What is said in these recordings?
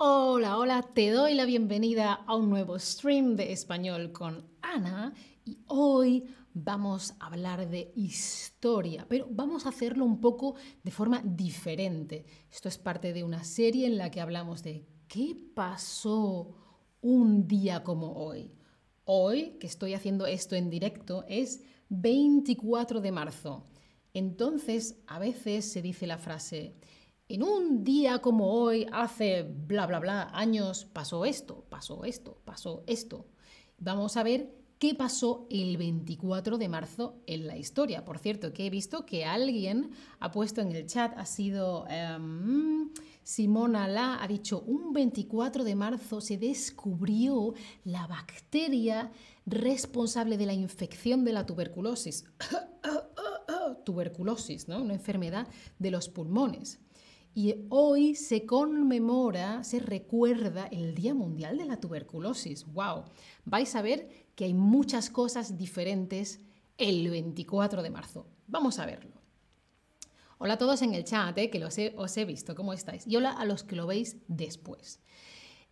Hola, hola, te doy la bienvenida a un nuevo stream de español con Ana y hoy vamos a hablar de historia, pero vamos a hacerlo un poco de forma diferente. Esto es parte de una serie en la que hablamos de qué pasó un día como hoy. Hoy, que estoy haciendo esto en directo, es 24 de marzo. Entonces, a veces se dice la frase, en un día como hoy, hace bla, bla, bla años, pasó esto, pasó esto, pasó esto. Vamos a ver qué pasó el 24 de marzo en la historia. Por cierto, que he visto que alguien ha puesto en el chat, ha sido em, Simona La, ha dicho, un 24 de marzo se descubrió la bacteria responsable de la infección de la tuberculosis. tuberculosis, ¿no? Una enfermedad de los pulmones. Y hoy se conmemora, se recuerda el Día Mundial de la Tuberculosis. ¡Wow! Vais a ver que hay muchas cosas diferentes el 24 de marzo. Vamos a verlo. Hola a todos en el chat, eh, que los os he visto, ¿cómo estáis? Y hola a los que lo veis después.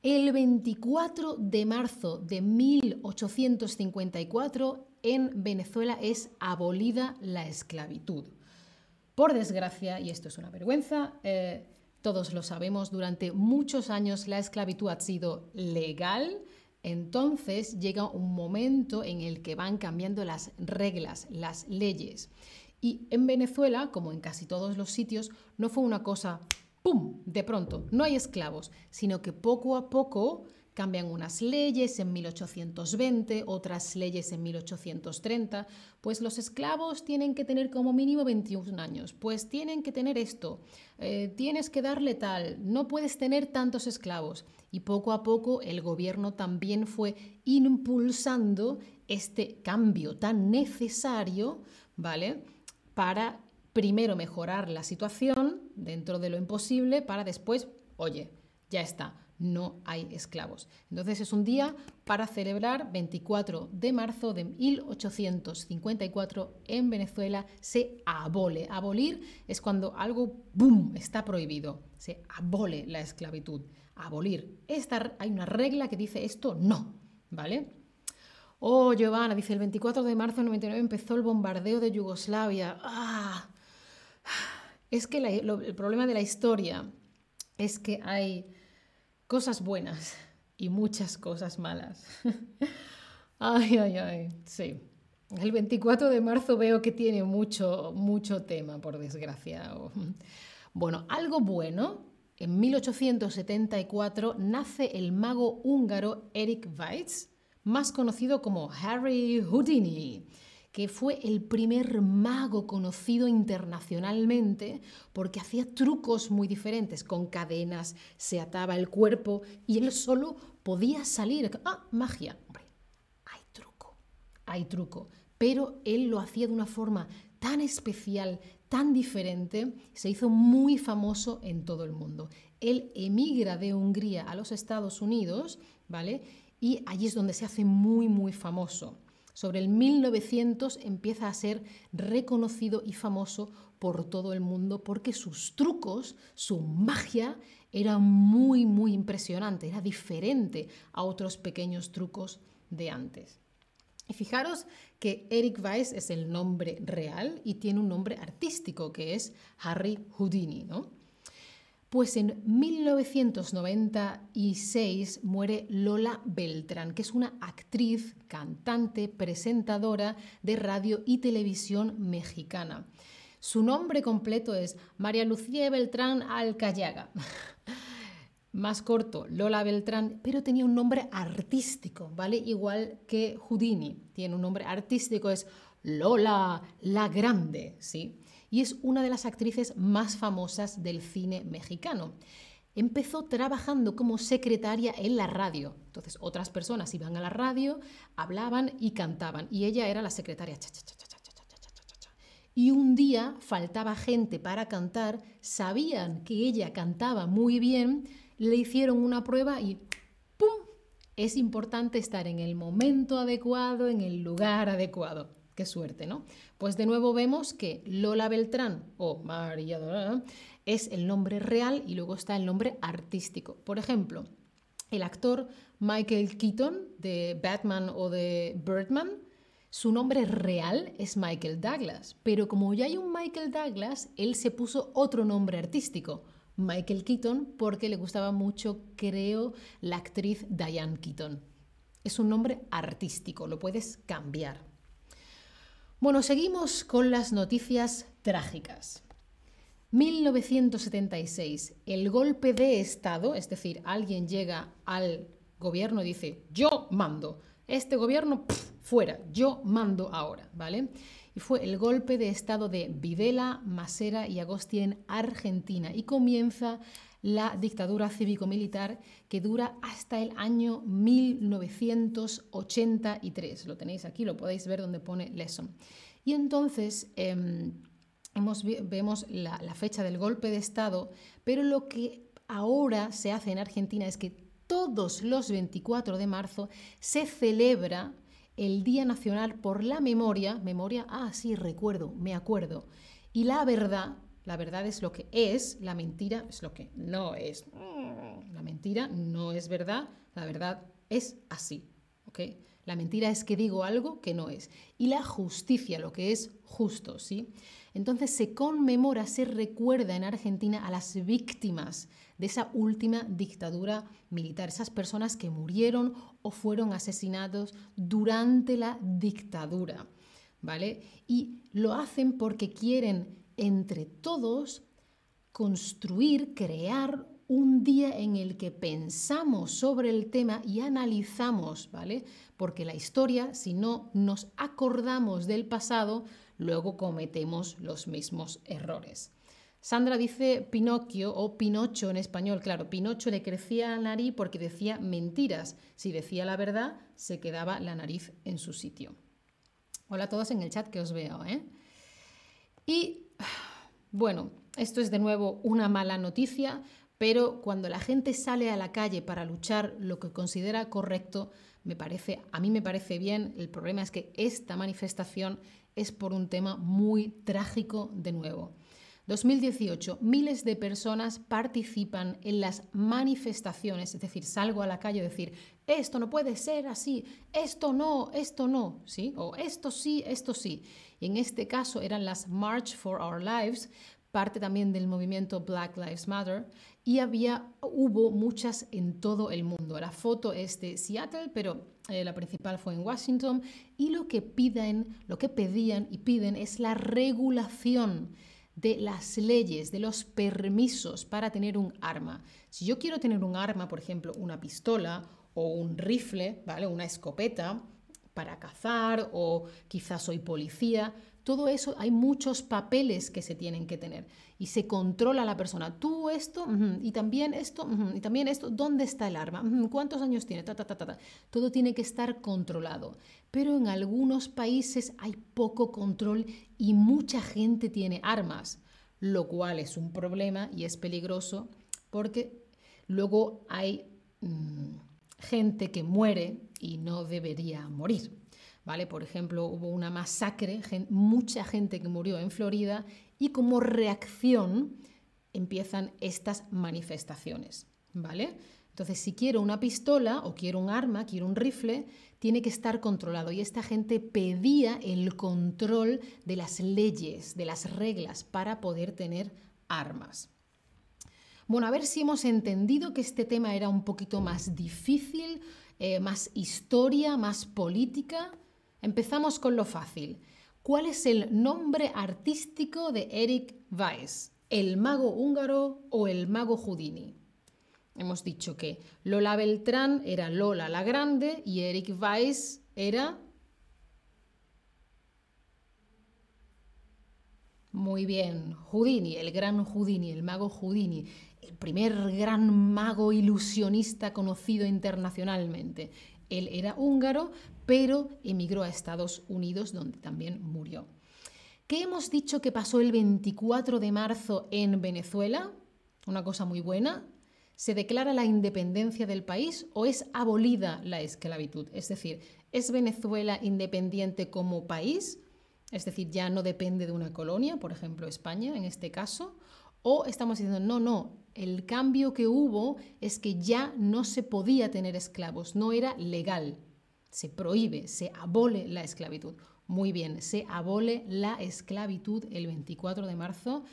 El 24 de marzo de 1854 en Venezuela es abolida la esclavitud. Por desgracia, y esto es una vergüenza, eh, todos lo sabemos, durante muchos años la esclavitud ha sido legal, entonces llega un momento en el que van cambiando las reglas, las leyes. Y en Venezuela, como en casi todos los sitios, no fue una cosa, ¡pum!, de pronto, no hay esclavos, sino que poco a poco cambian unas leyes en 1820, otras leyes en 1830, pues los esclavos tienen que tener como mínimo 21 años, pues tienen que tener esto, eh, tienes que darle tal, no puedes tener tantos esclavos. Y poco a poco el gobierno también fue impulsando este cambio tan necesario, ¿vale? Para primero mejorar la situación dentro de lo imposible para después, oye, ya está, no hay esclavos. Entonces es un día para celebrar 24 de marzo de 1854 en Venezuela se abole. Abolir es cuando algo, ¡boom!, está prohibido. Se abole la esclavitud. Abolir. Esta, hay una regla que dice esto no, ¿vale? Oh, Giovanna, dice, el 24 de marzo de 99 empezó el bombardeo de Yugoslavia. ¡Ah! Es que el problema de la historia es que hay cosas buenas y muchas cosas malas. ay, ay, ay, sí. El 24 de marzo veo que tiene mucho, mucho tema, por desgracia. Bueno, algo bueno. En 1874 nace el mago húngaro Eric Weitz, más conocido como Harry Houdini que fue el primer mago conocido internacionalmente porque hacía trucos muy diferentes, con cadenas, se ataba el cuerpo y él solo podía salir. Ah, magia. Hombre, hay truco, hay truco. Pero él lo hacía de una forma tan especial, tan diferente, se hizo muy famoso en todo el mundo. Él emigra de Hungría a los Estados Unidos, ¿vale? Y allí es donde se hace muy, muy famoso. Sobre el 1900 empieza a ser reconocido y famoso por todo el mundo porque sus trucos, su magia era muy, muy impresionante, era diferente a otros pequeños trucos de antes. Y fijaros que Eric Weiss es el nombre real y tiene un nombre artístico que es Harry Houdini, ¿no? Pues en 1996 muere Lola Beltrán, que es una actriz, cantante, presentadora de radio y televisión mexicana. Su nombre completo es María Lucía Beltrán Alcayaga. Más corto, Lola Beltrán, pero tenía un nombre artístico, ¿vale? Igual que Houdini. Tiene un nombre artístico, es Lola la Grande, ¿sí? Y es una de las actrices más famosas del cine mexicano. Empezó trabajando como secretaria en la radio. Entonces, otras personas iban a la radio, hablaban y cantaban, y ella era la secretaria. Y un día faltaba gente para cantar, sabían que ella cantaba muy bien, le hicieron una prueba y ¡pum! Es importante estar en el momento adecuado, en el lugar adecuado. Qué suerte, ¿no? Pues de nuevo vemos que Lola Beltrán o María es el nombre real y luego está el nombre artístico. Por ejemplo, el actor Michael Keaton de Batman o de Birdman, su nombre real es Michael Douglas, pero como ya hay un Michael Douglas, él se puso otro nombre artístico, Michael Keaton, porque le gustaba mucho, creo, la actriz Diane Keaton. Es un nombre artístico, lo puedes cambiar. Bueno, seguimos con las noticias trágicas. 1976, el golpe de Estado, es decir, alguien llega al gobierno y dice, yo mando, este gobierno fuera, yo mando ahora, ¿vale? Y fue el golpe de Estado de Videla, Masera y Agosti en Argentina y comienza la dictadura cívico-militar que dura hasta el año 1983. Lo tenéis aquí, lo podéis ver donde pone lesson. Y entonces... Em, vemos la, fecha del golpe de Estado, pero lo que ahora se hace en Argentina es que todos los 24 de marzo se celebra el Día Nacional por la Memoria, memoria, ah, sí, recuerdo, me acuerdo, y la verdad, la verdad es lo que es, la mentira es lo que no es. La mentira no es verdad, la verdad es así. La mentira es que digo algo que no es. Y la justicia, lo que es justo, ¿sí? Entonces se conmemora, se recuerda en Argentina a las víctimas de esa última dictadura militar, esas personas que murieron o fueron asesinados durante la dictadura, ¿vale? Y lo hacen porque quieren entre todos construir, crear un día en el que pensamos sobre el tema y analizamos, ¿vale? Porque la historia, si no nos acordamos del pasado, luego cometemos los mismos errores. Sandra dice Pinocchio o Pinocho en español. Claro, Pinocho le crecía la nariz porque decía mentiras. Si decía la verdad, se quedaba la nariz en su sitio. Hola a todos en el chat que os veo. ¿eh? Y bueno, esto es de nuevo una mala noticia, pero cuando la gente sale a la calle para luchar lo que considera correcto, me parece, a mí me parece bien. El problema es que esta manifestación es por un tema muy trágico de nuevo. 2018, miles de personas participan en las manifestaciones, es decir, salgo a la calle a decir, esto no puede ser así, esto no, esto no, ¿sí? O esto sí, esto sí. Y en este caso eran las March for Our Lives, parte también del movimiento Black Lives Matter, y había, hubo muchas en todo el mundo. La foto es de Seattle, pero eh, la principal fue en Washington, y lo que piden, lo que pedían y piden es la regulación de las leyes, de los permisos para tener un arma. Si yo quiero tener un arma, por ejemplo, una pistola o un rifle, ¿vale? Una escopeta para cazar o quizás soy policía, todo eso hay muchos papeles que se tienen que tener y se controla la persona. Tú esto y también esto y también esto. ¿Dónde está el arma? ¿Cuántos años tiene? Todo tiene que estar controlado. Pero en algunos países hay poco control y mucha gente tiene armas, lo cual es un problema y es peligroso porque luego hay mm, gente que muere y no debería morir. ¿vale? Por ejemplo, hubo una masacre, mucha gente que murió en Florida y como reacción empiezan estas manifestaciones, ¿vale? Entonces, si quiero una pistola o quiero un arma, quiero un rifle, tiene que estar controlado. Y esta gente pedía el control de las leyes, de las reglas para poder tener armas. Bueno, a ver si hemos entendido que este tema era un poquito más difícil, eh, más historia, más política. Empezamos con lo fácil. ¿Cuál es el nombre artístico de Eric Weiss? ¿El mago húngaro o el mago Houdini? Hemos dicho que Lola Beltrán era Lola la Grande y Eric Weiss era... Muy bien, Houdini, el gran Houdini, el mago Houdini, el primer gran mago ilusionista conocido internacionalmente. Él era húngaro, pero emigró a Estados Unidos, donde también murió. ¿Qué hemos dicho que pasó el 24 de marzo en Venezuela? Una cosa muy buena. ¿Se declara la independencia del país o es abolida la esclavitud? Es decir, ¿es Venezuela independiente como país? Es decir, ya no depende de una colonia, por ejemplo España en este caso, O estamos diciendo, no, no, el cambio que hubo es que ya no se podía tener esclavos, no era legal. Se prohíbe, se abole la esclavitud. Muy bien, se abole la esclavitud el 24 de marzo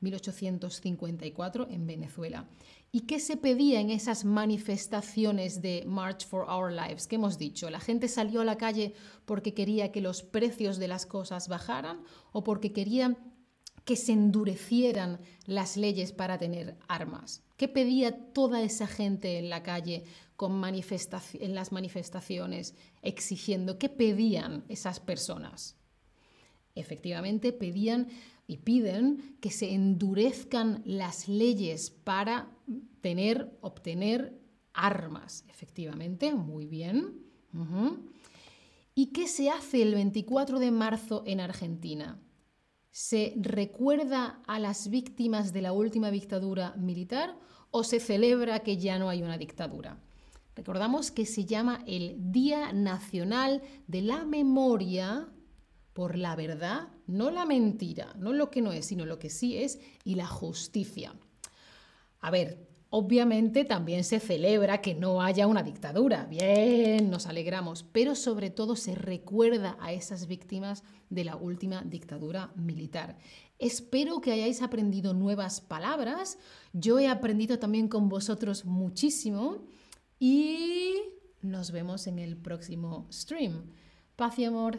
1854 en Venezuela. ¿Y qué se pedía en esas manifestaciones de March for Our Lives? ¿Qué hemos dicho? ¿La gente salió a la calle porque quería que los precios de las cosas bajaran o porque querían que se endurecieran las leyes para tener armas? ¿Qué pedía toda esa gente en la calle con en las manifestaciones exigiendo? ¿Qué pedían esas personas? Efectivamente, pedían y piden que se endurezcan las leyes para tener, obtener armas. Efectivamente, muy bien. ¿Y qué se hace el 24 de marzo en Argentina? ¿Se recuerda a las víctimas de la última dictadura militar o se celebra que ya no hay una dictadura? Recordamos que se llama el Día Nacional de la Memoria por la verdad, no la mentira, no lo que no es, sino lo que sí es, y la justicia. A ver, obviamente también se celebra que no haya una dictadura, bien, nos alegramos, pero sobre todo se recuerda a esas víctimas de la última dictadura militar. Espero que hayáis aprendido nuevas palabras, yo he aprendido también con vosotros muchísimo y nos vemos en el próximo stream. Paz y amor.